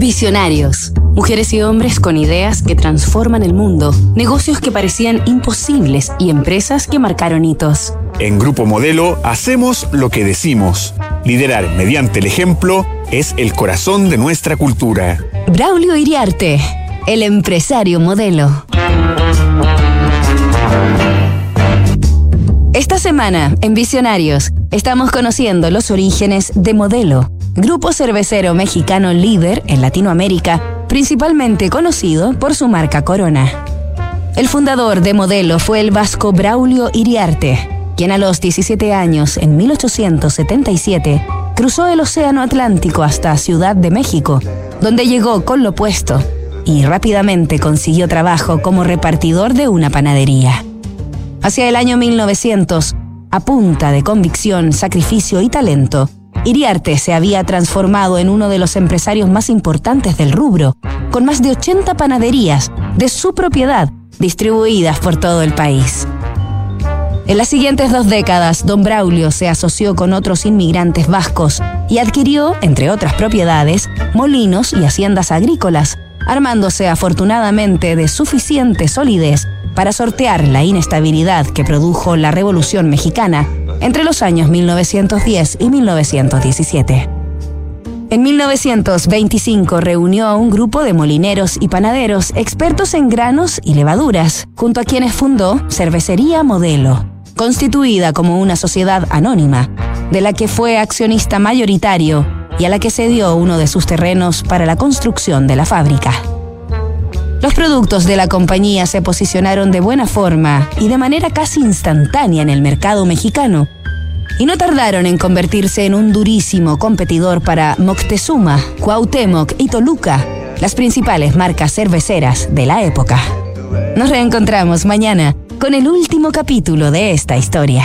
Visionarios. Mujeres y hombres con ideas que transforman el mundo, negocios que parecían imposibles y empresas que marcaron hitos. En Grupo Modelo hacemos lo que decimos. Liderar mediante el ejemplo es el corazón de nuestra cultura. Braulio Iriarte, el empresario modelo. Esta semana, en Visionarios, estamos conociendo los orígenes de Modelo, grupo cervecero mexicano líder en Latinoamérica, principalmente conocido por su marca Corona. El fundador de Modelo fue el vasco Braulio Iriarte, quien a los 17 años, en 1877, cruzó el Océano Atlántico hasta Ciudad de México, donde llegó con lo puesto y rápidamente consiguió trabajo como repartidor de una panadería. Hacia el año 1900, a punta de convicción, sacrificio y talento, Iriarte se había transformado en uno de los empresarios más importantes del rubro, con más de 80 panaderías de su propiedad distribuidas por todo el país. En las siguientes dos décadas, don Braulio se asoció con otros inmigrantes vascos y adquirió, entre otras propiedades, molinos y haciendas agrícolas, armándose afortunadamente de suficiente solidez para sortear la inestabilidad que produjo la Revolución Mexicana entre los años 1910 y 1917. En 1925 reunió a un grupo de molineros y panaderos expertos en granos y levaduras, junto a quienes fundó Cervecería Modelo, constituida como una sociedad anónima, de la que fue accionista mayoritario y a la que cedió uno de sus terrenos para la construcción de la fábrica. Los productos de la compañía se posicionaron de buena forma y de manera casi instantánea en el mercado mexicano, y no tardaron en convertirse en un durísimo competidor para Moctezuma, Cuauhtémoc y Toluca, las principales marcas cerveceras de la época. Nos reencontramos mañana con el último capítulo de esta historia.